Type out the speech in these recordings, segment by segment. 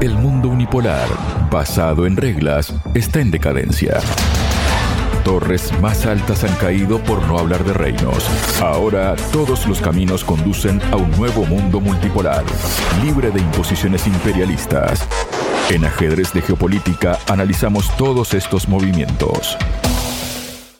El mundo unipolar, basado en reglas, está en decadencia. Torres más altas han caído por no hablar de reinos. Ahora todos los caminos conducen a un nuevo mundo multipolar, libre de imposiciones imperialistas. En ajedrez de geopolítica analizamos todos estos movimientos.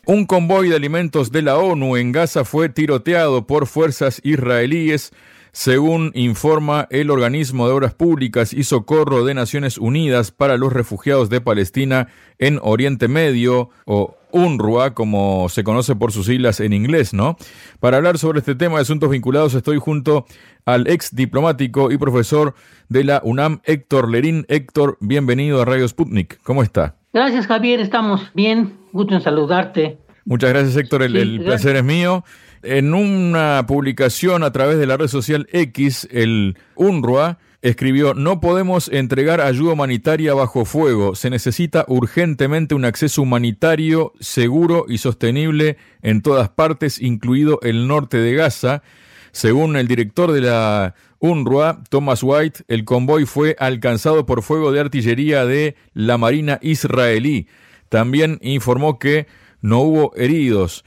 Un convoy de alimentos de la ONU en Gaza fue tiroteado por fuerzas israelíes, según informa el Organismo de Obras Públicas y Socorro de Naciones Unidas para los Refugiados de Palestina en Oriente Medio, o UNRWA, como se conoce por sus siglas en inglés, ¿no? Para hablar sobre este tema de asuntos vinculados, estoy junto al ex diplomático y profesor de la UNAM, Héctor Lerín. Héctor, bienvenido a Radio Sputnik. ¿Cómo está? Gracias, Javier. Estamos bien. Gusto en saludarte. Muchas gracias, Héctor. El, el placer es mío. En una publicación a través de la red social X, el UNRWA escribió, no podemos entregar ayuda humanitaria bajo fuego, se necesita urgentemente un acceso humanitario seguro y sostenible en todas partes, incluido el norte de Gaza. Según el director de la UNRWA, Thomas White, el convoy fue alcanzado por fuego de artillería de la Marina israelí. También informó que no hubo heridos.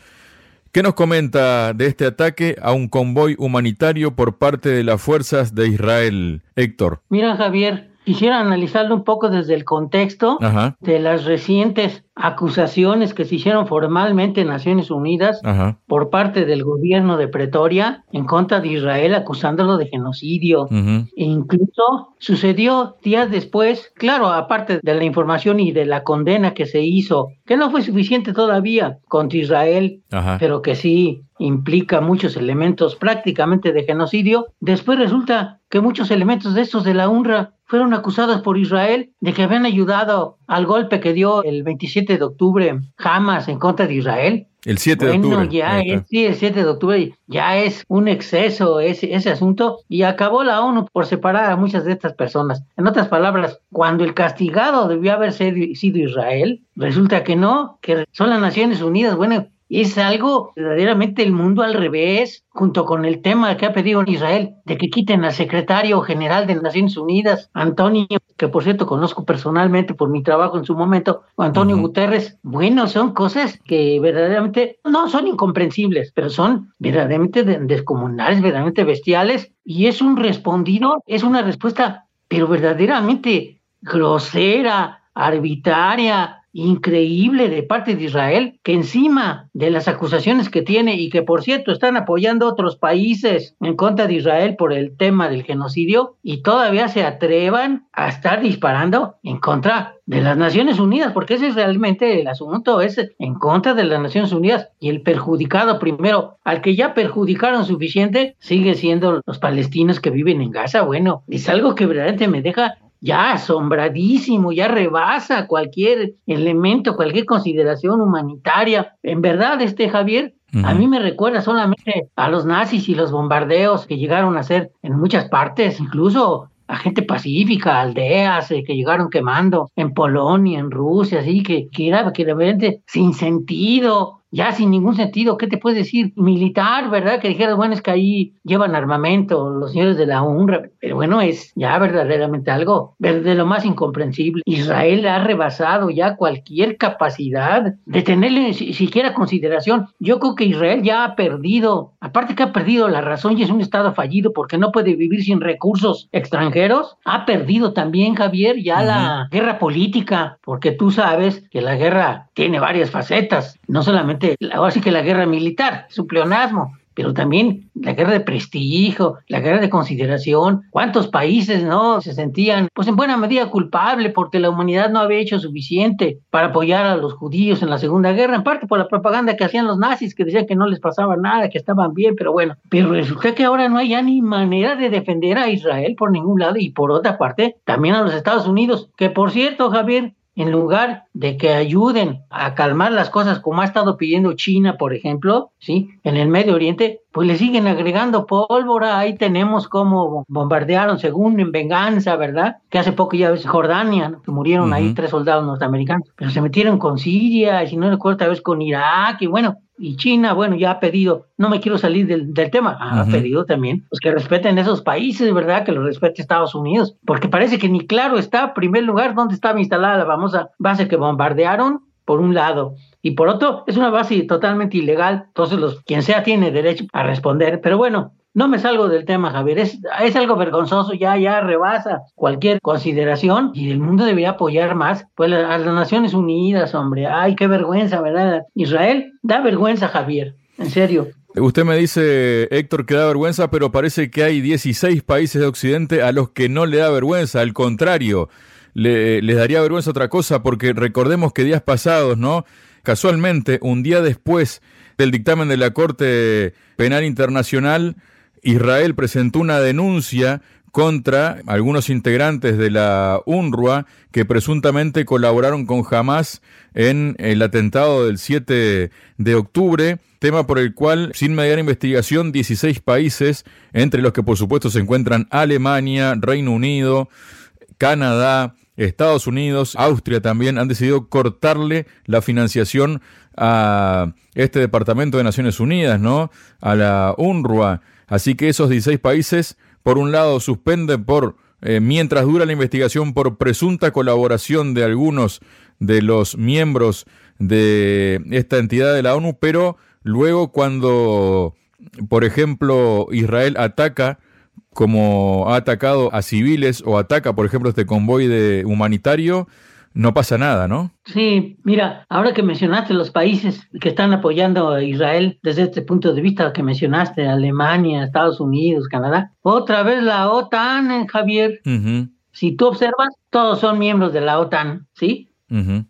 ¿Qué nos comenta de este ataque a un convoy humanitario por parte de las fuerzas de Israel, Héctor? Mira, Javier, quisiera analizarlo un poco desde el contexto Ajá. de las recientes acusaciones que se hicieron formalmente en Naciones Unidas Ajá. por parte del gobierno de Pretoria en contra de Israel acusándolo de genocidio. E incluso sucedió días después, claro, aparte de la información y de la condena que se hizo, que no fue suficiente todavía contra Israel, Ajá. pero que sí implica muchos elementos prácticamente de genocidio, después resulta que muchos elementos de estos de la UNRWA fueron acusados por Israel de que habían ayudado al golpe que dio el 27 de octubre Hamas en contra de Israel. El 7 de Bueno, octubre. ya es, sí, el 7 de octubre ya es un exceso ese, ese asunto y acabó la ONU por separar a muchas de estas personas. En otras palabras, cuando el castigado debió haber sido Israel, resulta que no, que son las Naciones Unidas. Bueno, es algo verdaderamente el mundo al revés, junto con el tema que ha pedido Israel de que quiten al secretario general de Naciones Unidas, Antonio, que por cierto conozco personalmente por mi trabajo en su momento, Antonio. Guterres. Bueno, son cosas que verdaderamente no son incomprensibles, pero son verdaderamente de- descomunales, verdaderamente bestiales, y es un respondido, es una respuesta, pero verdaderamente grosera, arbitraria, increíble de parte de Israel, que encima de las acusaciones que tiene y que por cierto están apoyando otros países en contra de Israel por el tema del genocidio y todavía se atrevan a estar disparando en contra de las Naciones Unidas, porque ese es realmente el asunto, es en contra de las Naciones Unidas y el perjudicado primero, al que ya perjudicaron suficiente, sigue siendo los palestinos que viven en Gaza. Bueno, es algo que verdaderamente me deja ya asombradísimo, ya rebasa cualquier elemento, cualquier consideración humanitaria. En verdad, este Javier, a mí me recuerda solamente a los nazis y los bombardeos que llegaron a hacer en muchas partes, incluso a gente pacífica, aldeas eh, que llegaron quemando en Polonia, en Rusia, así que, que era que sin sentido, ya sin ningún sentido, ¿qué te puedes decir? Militar, ¿verdad? Que dijeras, bueno, es que ahí llevan armamento los señores de la UNRWA, pero bueno, es ya verdaderamente algo de lo más incomprensible. Israel ha rebasado ya cualquier capacidad de tenerle si- siquiera consideración. Yo creo que Israel ya ha perdido, aparte que ha perdido la razón y es un estado fallido porque no puede vivir sin recursos extranjeros, ha perdido también, Javier, ya la guerra política, porque tú sabes que la guerra tiene varias facetas, no solamente, ahora sí que la guerra militar, es un pleonasmo, pero también la guerra de prestigio, la guerra de consideración. ¿Cuántos países no se sentían, pues en buena medida culpables porque la humanidad no había hecho suficiente para apoyar a los judíos en la Segunda Guerra, en parte por la propaganda que hacían los nazis que decían que no les pasaba nada, que estaban bien, pero bueno, pero resulta que ahora no hay ya ni manera de defender a Israel por ningún lado y por otra parte también a los Estados Unidos, que por cierto, Javier, en lugar de que ayuden a calmar las cosas como ha estado pidiendo China, por ejemplo, ¿sí? En el Medio Oriente, pues le siguen agregando pólvora. Ahí tenemos cómo bombardearon, según en venganza, ¿verdad? Que hace poco ya ves Jordania, que murieron ahí tres soldados norteamericanos, pero se metieron con Siria, y si no recuerdo, tal vez con Irak, y bueno, y China, bueno, ya ha pedido, no me quiero salir del, tema, ha pedido también, pues que respeten esos países, ¿verdad? Que lo respete Estados Unidos, porque parece que ni claro está, en primer lugar, dónde estaba instalada la famosa base que bombardearon, por un lado, y por otro, es una base totalmente ilegal, entonces los, quien sea tiene derecho a responder, pero bueno, no me salgo del tema, Javier. Es, es algo vergonzoso, ya, ya rebasa cualquier consideración y el mundo debería apoyar más. Pues a las Naciones Unidas, hombre. Ay, qué vergüenza, ¿verdad? Israel da vergüenza, Javier. En serio. Usted me dice, Héctor, que da vergüenza, pero parece que hay 16 países de Occidente a los que no le da vergüenza. Al contrario, le, les daría vergüenza otra cosa, porque recordemos que días pasados, ¿no? Casualmente, un día después del dictamen de la Corte Penal Internacional, Israel presentó una denuncia contra algunos integrantes de la UNRWA que presuntamente colaboraron con Hamas en el atentado del 7 de octubre, tema por el cual, sin mediar investigación, 16 países, entre los que por supuesto se encuentran Alemania, Reino Unido, Canadá, Estados Unidos, Austria también, han decidido cortarle la financiación a este Departamento de Naciones Unidas, ¿no? A la UNRWA. Así que esos 16 países, por un lado, suspenden por, eh, mientras dura la investigación, por presunta colaboración de algunos de los miembros de esta entidad de la ONU, pero luego cuando, por ejemplo, Israel ataca como ha atacado a civiles o ataca, por ejemplo, este convoy de humanitario, no pasa nada, ¿no? Sí, mira, ahora que mencionaste los países que están apoyando a Israel desde este punto de vista que mencionaste, Alemania, Estados Unidos, Canadá, otra vez la OTAN, eh, Javier. Si tú observas, todos son miembros de la OTAN, ¿sí?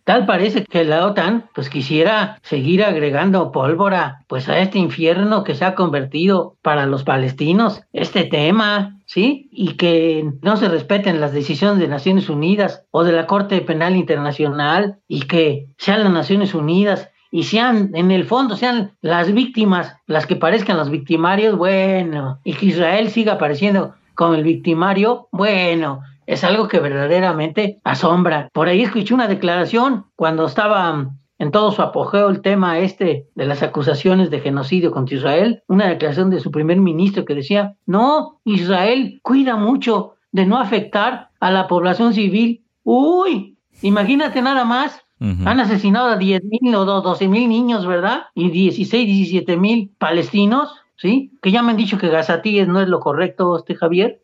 Tal parece que la OTAN pues quisiera seguir agregando pólvora pues a este infierno que se ha convertido para los palestinos este tema, ¿sí? Y que no se respeten las decisiones de Naciones Unidas o de la Corte Penal Internacional y que sean las Naciones Unidas y sean en el fondo sean las víctimas las que parezcan los victimarios, bueno, y que Israel siga apareciendo como el victimario, bueno, es algo que verdaderamente asombra. Por ahí escuché una declaración cuando estaba en todo su apogeo el tema este de las acusaciones de genocidio contra Israel, una declaración de su primer ministro que decía, no, Israel cuida mucho de no afectar a la población civil. Uy, imagínate nada más, han asesinado a 10 mil o 12 mil niños, ¿verdad? Y 16, 17 mil palestinos. ¿Sí? Que ya me han dicho que gazatíes no es lo correcto, este Javier,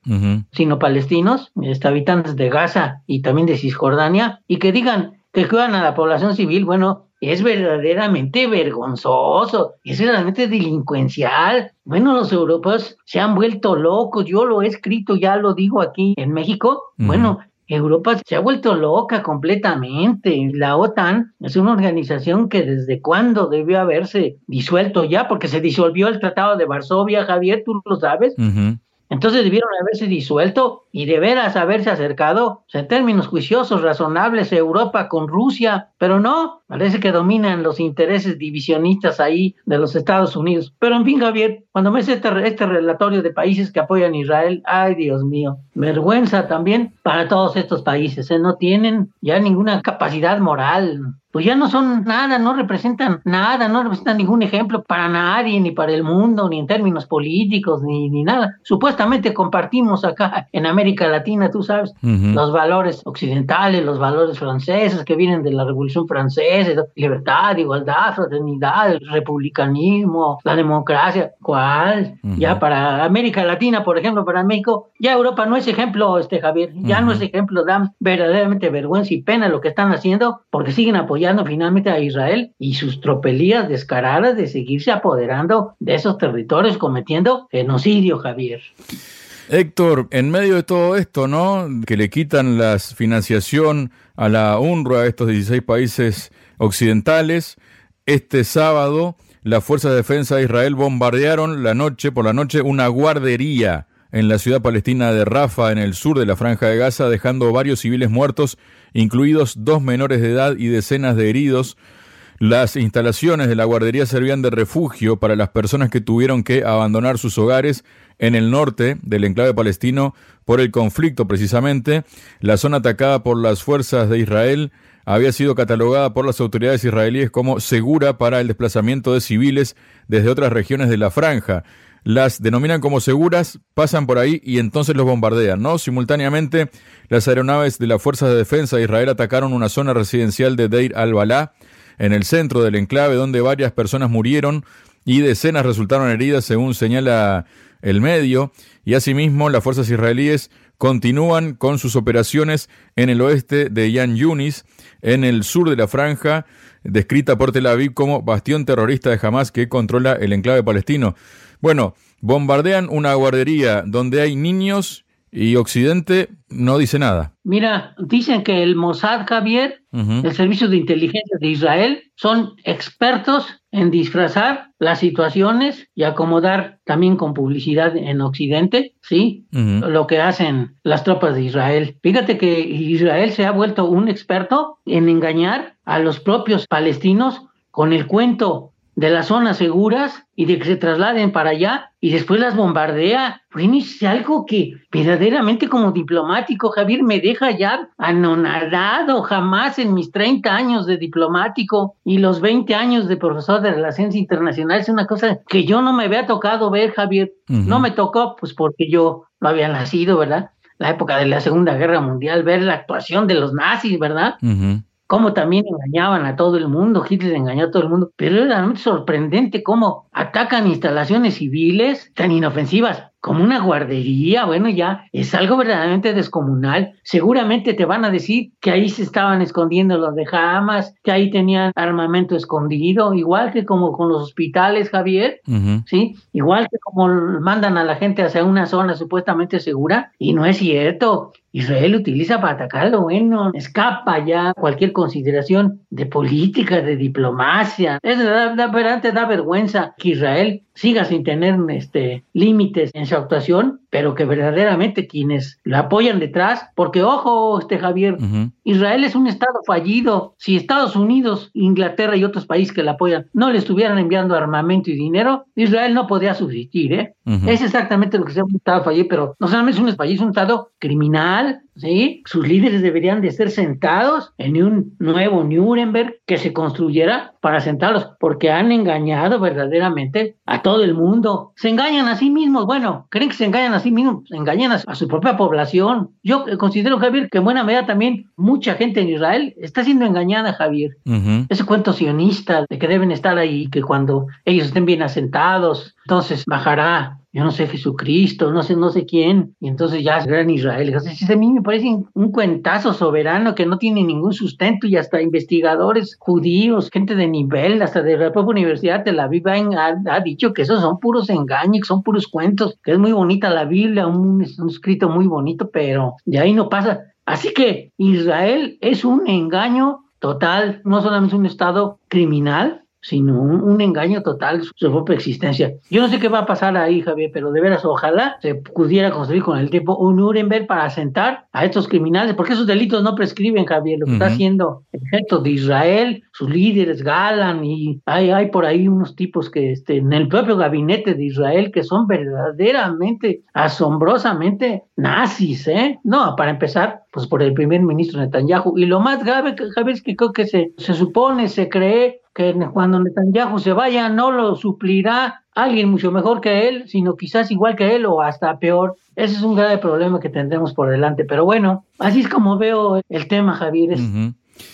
sino palestinos, este, habitantes de Gaza y también de Cisjordania, y que digan que cuidan a la población civil, bueno, es verdaderamente vergonzoso, es verdaderamente delincuencial. Bueno, los europeos se han vuelto locos, yo lo he escrito, ya lo digo aquí en México. Bueno, Europa se ha vuelto loca completamente. La OTAN es una organización que desde cuándo debió haberse disuelto ya, porque se disolvió el Tratado de Varsovia, Javier, tú lo sabes. Entonces debieron haberse disuelto y de veras haberse acercado en términos juiciosos, razonables, Europa con Rusia, pero no, parece que dominan los intereses divisionistas ahí de los Estados Unidos. Pero en fin, Javier, cuando hace este, este relatorio de países que apoyan a Israel, ay Dios mío, vergüenza también para todos estos países, ¿eh? no tienen ya ninguna capacidad moral, pues ya no son nada, no representan nada, no representan ningún ejemplo para nadie, ni para el mundo, ni en términos políticos, ni, ni nada. Supuestamente compartimos acá en América Latina, tú sabes, los valores occidentales, los valores franceses que vienen de la Revolución Francesa, libertad, igualdad, fraternidad, el republicanismo, la democracia. ¿Cuál? Ya para América Latina, por ejemplo, para México, ya Europa no es ejemplo, este Javier, ya no es ejemplo, dan verdaderamente vergüenza y pena lo que están haciendo porque siguen apoyando finalmente a Israel y sus tropelías descaradas de seguirse apoderando de esos territorios cometiendo genocidio, Javier. Héctor, en medio de todo esto, ¿no? Que le quitan la financiación a la UNRWA a estos 16 países occidentales, este sábado las fuerzas de defensa de Israel bombardearon la noche por la noche una guardería en la ciudad palestina de Rafa, en el sur de la franja de Gaza, dejando varios civiles muertos, incluidos dos menores de edad y decenas de heridos. Las instalaciones de la guardería servían de refugio para las personas que tuvieron que abandonar sus hogares en el norte del enclave palestino por el conflicto precisamente. La zona atacada por las fuerzas de Israel había sido catalogada por las autoridades israelíes como segura para el desplazamiento de civiles desde otras regiones de la franja. Las denominan como seguras, pasan por ahí y entonces los bombardean, ¿no? Simultáneamente, las aeronaves de las Fuerzas de Defensa de Israel atacaron una zona residencial de Deir al-Balá, en el centro del enclave, donde varias personas murieron y decenas resultaron heridas, según señala el medio, y asimismo las fuerzas israelíes continúan con sus operaciones en el oeste de Yan Yunis, en el sur de la franja, descrita por Tel Aviv como bastión terrorista de Hamas que controla el enclave palestino. Bueno, bombardean una guardería donde hay niños y Occidente no dice nada. Mira, dicen que el Mossad, Javier, el Servicio de Inteligencia de Israel, son expertos en disfrazar las situaciones y acomodar también con publicidad en Occidente, ¿sí? Lo que hacen las tropas de Israel. Fíjate que Israel se ha vuelto un experto en engañar a los propios palestinos con el cuento de las zonas seguras y de que se trasladen para allá y después las bombardea. Bueno, es algo que verdaderamente como diplomático, Javier, me deja ya anonadado. Jamás en mis 30 años de diplomático y los 20 años de profesor de Relaciones Internacionales, es una cosa que yo no me había tocado ver, Javier. No me tocó, pues porque yo no había nacido, ¿verdad? La época de la Segunda Guerra Mundial, ver la actuación de los nazis, ¿verdad? Cómo también engañaban a todo el mundo, Hitler engañó a todo el mundo, pero es realmente sorprendente cómo atacan instalaciones civiles tan inofensivas como una guardería, bueno, ya es algo verdaderamente descomunal. Seguramente te van a decir que ahí se estaban escondiendo los de Hamas, que ahí tenían armamento escondido, igual que como con los hospitales, Javier, ¿sí? Igual que como mandan a la gente hacia una zona supuestamente segura, y no es cierto. Israel utiliza para atacar lo bueno, escapa ya cualquier consideración de política, de diplomacia. Es da, da, da vergüenza que Israel siga sin tener este, límites en su actuación, pero que verdaderamente quienes la apoyan detrás, porque ojo, este Javier, Israel es un estado fallido. Si Estados Unidos, Inglaterra y otros países que la apoyan no le estuvieran enviando armamento y dinero, Israel no podría subsistir, ¿eh? Es exactamente lo que se ha un estado fallido, pero no solamente es un país, es un estado criminal, ¿sí? Sus líderes deberían de ser sentados en un nuevo Nuremberg que se construyera para sentarlos, porque han engañado verdaderamente a todo el mundo. Se engañan a sí mismos, bueno, creen que se engañan a sí mismos, engañan a, su propia población. Yo considero, Javier, que en buena medida también mucha gente en Israel está siendo engañada, Javier. Ese cuento sionista de que deben estar ahí, que cuando ellos estén bien asentados, entonces bajará yo no sé, Jesucristo, no sé, no sé quién, y entonces ya será Israel. Entonces, a mí me parece un cuentazo soberano que no tiene ningún sustento y hasta investigadores judíos, gente de nivel, hasta de la propia Universidad de la Biblia ha, dicho que esos son puros engaños, son puros cuentos, que es muy bonita la Biblia, un, un escrito muy bonito, pero de ahí no pasa. Así que Israel es un engaño total, no solamente un Estado criminal, sino un, engaño total su propia existencia. Yo no sé qué va a pasar ahí, Javier, pero de veras, ojalá se pudiera construir con el tiempo un Nuremberg para asentar a estos criminales, porque esos delitos no prescriben, Javier, lo que está haciendo el ejército de Israel, sus líderes, Galan, y hay, hay por ahí unos tipos que este, en el propio gabinete de Israel que son verdaderamente, asombrosamente nazis, ¿eh? No, para empezar, pues por el primer ministro Netanyahu. Y lo más grave, Javier, es que creo que se, se supone, se cree que cuando Netanyahu se vaya no lo suplirá alguien mucho mejor que él, sino quizás igual que él o hasta peor. Ese es un grave problema que tendremos por delante. Pero bueno, así es como veo el tema, Javier. Es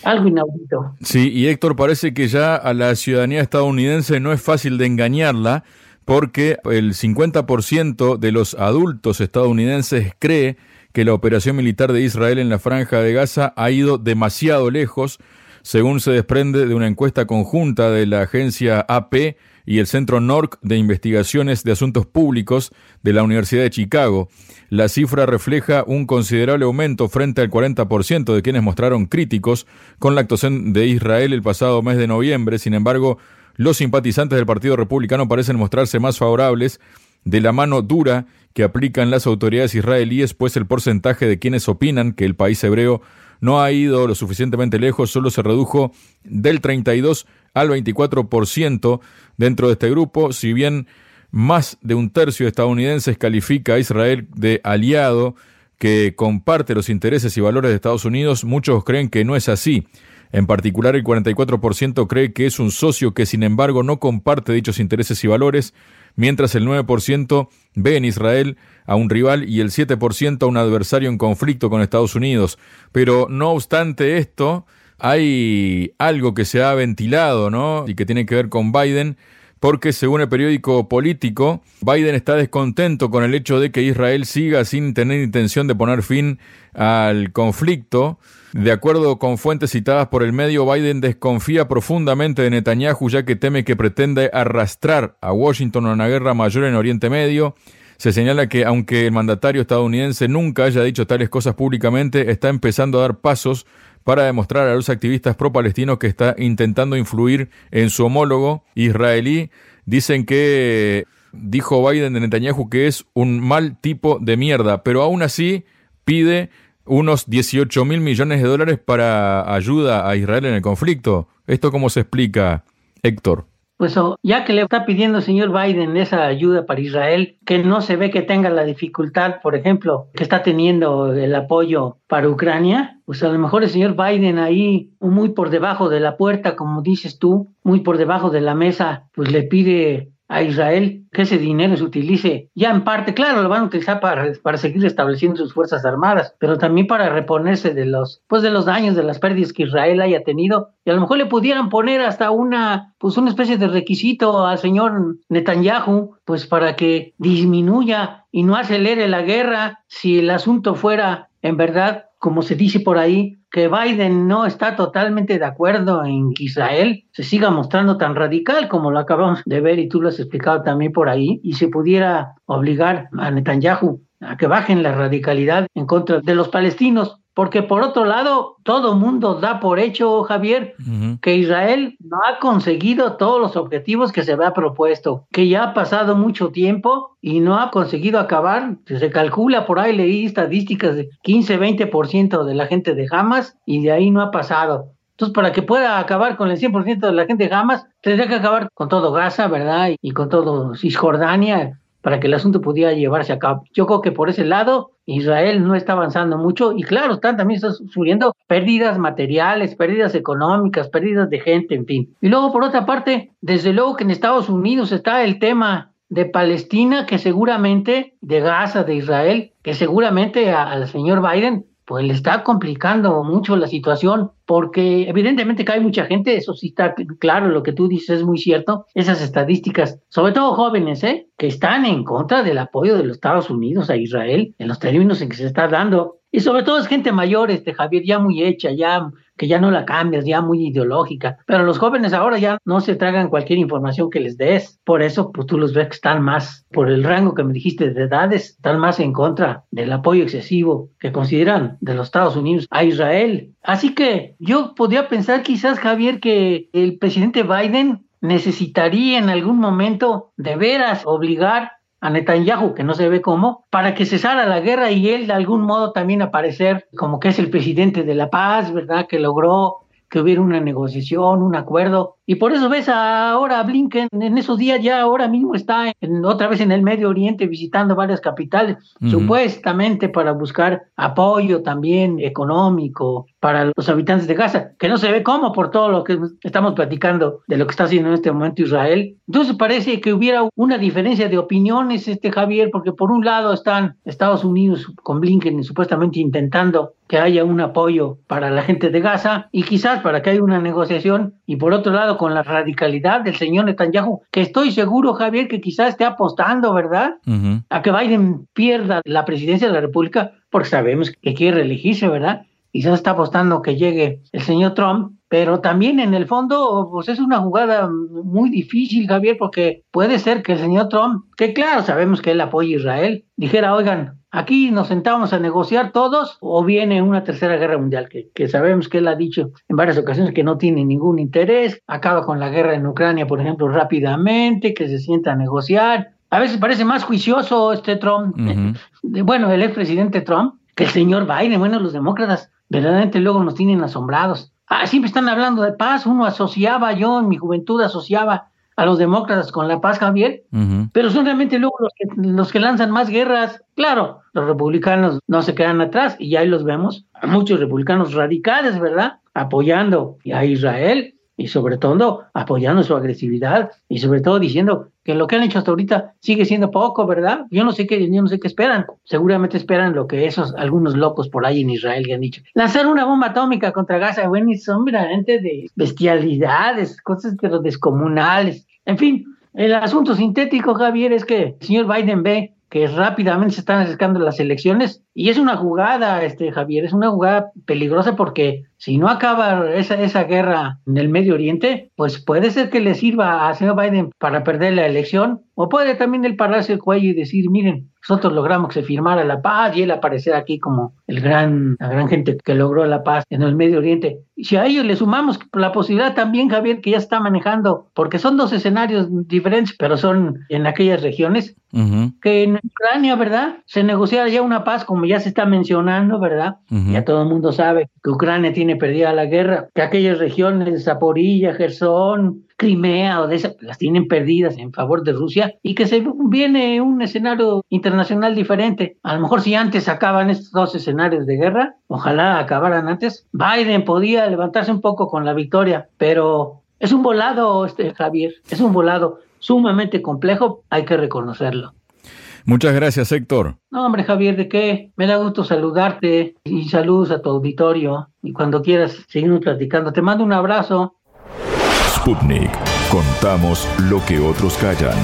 algo inaudito. Sí, y Héctor, parece que ya a la ciudadanía estadounidense no es fácil de engañarla porque el 50% de los adultos estadounidenses cree que la operación militar de Israel en la franja de Gaza ha ido demasiado lejos según se desprende de una encuesta conjunta de la agencia AP y el Centro NORC de Investigaciones de Asuntos Públicos de la Universidad de Chicago. La cifra refleja un considerable aumento frente al 40% de quienes mostraron críticos con la actuación de Israel el pasado mes de noviembre. Sin embargo, los simpatizantes del Partido Republicano parecen mostrarse más favorables de la mano dura que aplican las autoridades israelíes, pues el porcentaje de quienes opinan que el país hebreo no ha ido lo suficientemente lejos, solo se redujo del 32 al 24% dentro de este grupo, si bien más de un tercio de estadounidenses califica a Israel de aliado que comparte los intereses y valores de Estados Unidos, muchos creen que no es así. En particular, el 44% cree que es un socio que, sin embargo, no comparte dichos intereses y valores, mientras el 9% ve en Israel a un rival y el 7% a un adversario en conflicto con Estados Unidos. Pero no obstante esto, hay algo que se ha ventilado, ¿no? Y que tiene que ver con Biden, porque según el periódico político, Biden está descontento con el hecho de que Israel siga sin tener intención de poner fin al conflicto. De acuerdo con fuentes citadas por el medio, Biden desconfía profundamente de Netanyahu ya que teme que pretende arrastrar a Washington a una guerra mayor en Oriente Medio. Se señala que aunque el mandatario estadounidense nunca haya dicho tales cosas públicamente, está empezando a dar pasos para demostrar a los activistas pro-palestinos que está intentando influir en su homólogo israelí. Dicen que dijo Biden de Netanyahu que es un mal tipo de mierda, pero aún así pide unos 18 mil millones de dólares para ayuda a Israel en el conflicto. ¿Esto cómo se explica, Héctor? Pues ya que le está pidiendo el señor Biden esa ayuda para Israel, que no se ve que tenga la dificultad, por ejemplo, que está teniendo el apoyo para Ucrania, pues a lo mejor el señor Biden ahí, muy por debajo de la puerta, como dices tú, muy por debajo de la mesa, pues le pide a Israel que ese dinero se utilice ya en parte, claro, lo van a utilizar para, para seguir estableciendo sus fuerzas armadas, pero también para reponerse de los, pues de los daños, de las pérdidas que Israel haya tenido. Y a lo mejor le pudieran poner hasta una, pues una especie de requisito al señor Netanyahu, pues para que disminuya y no acelere la guerra si el asunto fuera en verdad, como se dice por ahí, que Biden no está totalmente de acuerdo en que Israel se siga mostrando tan radical como lo acabamos de ver y tú lo has explicado también por ahí, y se pudiera obligar a Netanyahu a que bajen la radicalidad en contra de los palestinos. Porque por otro lado, todo mundo da por hecho, Javier, que Israel no ha conseguido todos los objetivos que se había propuesto, que ya ha pasado mucho tiempo y no ha conseguido acabar. Se calcula por ahí, leí estadísticas de 15-20% de la gente de Hamas y de ahí no ha pasado. Entonces, para que pueda acabar con el 100% de la gente de Hamas, tendría que acabar con todo Gaza, ¿verdad? Y con todo Cisjordania, para que el asunto pudiera llevarse a cabo. Yo creo que por ese lado Israel no está avanzando mucho y claro, están también sufriendo pérdidas materiales, pérdidas económicas, pérdidas de gente, en fin. Y luego por otra parte, desde luego que en Estados Unidos está el tema de Palestina que seguramente, de Gaza, de Israel, que seguramente al señor Biden pues le está complicando mucho la situación, porque evidentemente que hay mucha gente, eso sí está claro, lo que tú dices es muy cierto, esas estadísticas, sobre todo jóvenes, ¿eh? que están en contra del apoyo de los Estados Unidos a Israel en los términos en que se está dando. Y sobre todo es gente mayor, este Javier, ya muy hecha, ya que ya no la cambias, ya muy ideológica. Pero los jóvenes ahora ya no se tragan cualquier información que les des. Por eso, pues tú los ves que están más, por el rango que me dijiste de edades, están más en contra del apoyo excesivo que consideran de los Estados Unidos a Israel. Así que yo podría pensar quizás, Javier, que el presidente Biden necesitaría en algún momento de veras obligar a Netanyahu, que no se ve cómo, para que cesara la guerra y él de algún modo también aparecer como que es el presidente de la paz, ¿verdad? Que logró que hubiera una negociación, un acuerdo. Y por eso ves ahora a Blinken en esos días ya ahora mismo está en, otra vez en el Medio Oriente visitando varias capitales, supuestamente para buscar apoyo también económico para los habitantes de Gaza, que no se ve cómo por todo lo que estamos platicando de lo que está haciendo en este momento Israel. Entonces parece que hubiera una diferencia de opiniones, este Javier, porque por un lado están Estados Unidos con Blinken supuestamente intentando que haya un apoyo para la gente de Gaza y quizás para que haya una negociación y por otro lado con la radicalidad del señor Netanyahu, que estoy seguro, Javier, que quizás esté apostando, ¿verdad? A que Biden pierda la presidencia de la República porque sabemos que quiere reelegirse, ¿verdad? Quizás está apostando que llegue el señor Trump, pero también en el fondo, pues es una jugada muy difícil, Javier, porque puede ser que el señor Trump, que claro, sabemos que él apoya a Israel, dijera, oigan, aquí nos sentamos a negociar todos o viene una tercera guerra mundial, que, que, sabemos que él ha dicho en varias ocasiones que no tiene ningún interés, acaba con la guerra en Ucrania, por ejemplo, rápidamente, que se sienta a negociar. A veces parece más juicioso este Trump, bueno, el expresidente Trump, que el señor Biden, bueno, los demócratas verdaderamente luego nos tienen asombrados. Ah, siempre están hablando de paz, uno asociaba, yo en mi juventud asociaba a los demócratas con la paz, Javier, pero son realmente luego los que, los que lanzan más guerras. Claro, los republicanos no se quedan atrás y ahí los vemos, a muchos republicanos radicales, ¿verdad? Apoyando a Israel y sobre todo apoyando su agresividad y sobre todo diciendo que lo que han hecho hasta ahorita sigue siendo poco, ¿verdad? Yo no sé qué, yo no sé qué esperan. Seguramente esperan lo que esos algunos locos por ahí en Israel que han dicho. Lanzar una bomba atómica contra Gaza, bueno, y son verdaderamente de bestialidades, cosas pero descomunales. En fin, el asunto sintético, Javier, es que el señor Biden ve que rápidamente se están acercando las elecciones y es una jugada, este Javier, es una jugada peligrosa porque si no acaba esa, esa guerra en el Medio Oriente, pues puede ser que le sirva a señor Biden para perder la elección, o puede también él pararse el cuello y decir, miren, nosotros logramos que se firmara la paz y él aparecer aquí como el gran, la gran gente que logró la paz en el Medio Oriente. Y si a ellos le sumamos la posibilidad también, Javier, que ya está manejando, porque son dos escenarios diferentes, pero son en aquellas regiones, que en Ucrania, ¿verdad? Se negociara ya una paz, como ya se está mencionando, ¿verdad? Ya todo el mundo sabe que Ucrania tiene perdida la guerra, que aquellas regiones, Zaporilla, Gerson, Crimea o de esas, las tienen perdidas en favor de Rusia y que se viene un escenario internacional diferente. A lo mejor si antes acaban estos dos escenarios de guerra, ojalá acabaran antes, Biden podía levantarse un poco con la victoria, pero es un volado, este Javier, es un volado sumamente complejo, hay que reconocerlo. Muchas gracias, Héctor. No, hombre, Javier, ¿de qué? Me da gusto saludarte y saludos a tu auditorio. Y cuando quieras, seguimos platicando. Te mando un abrazo. Sputnik. Contamos lo que otros callan.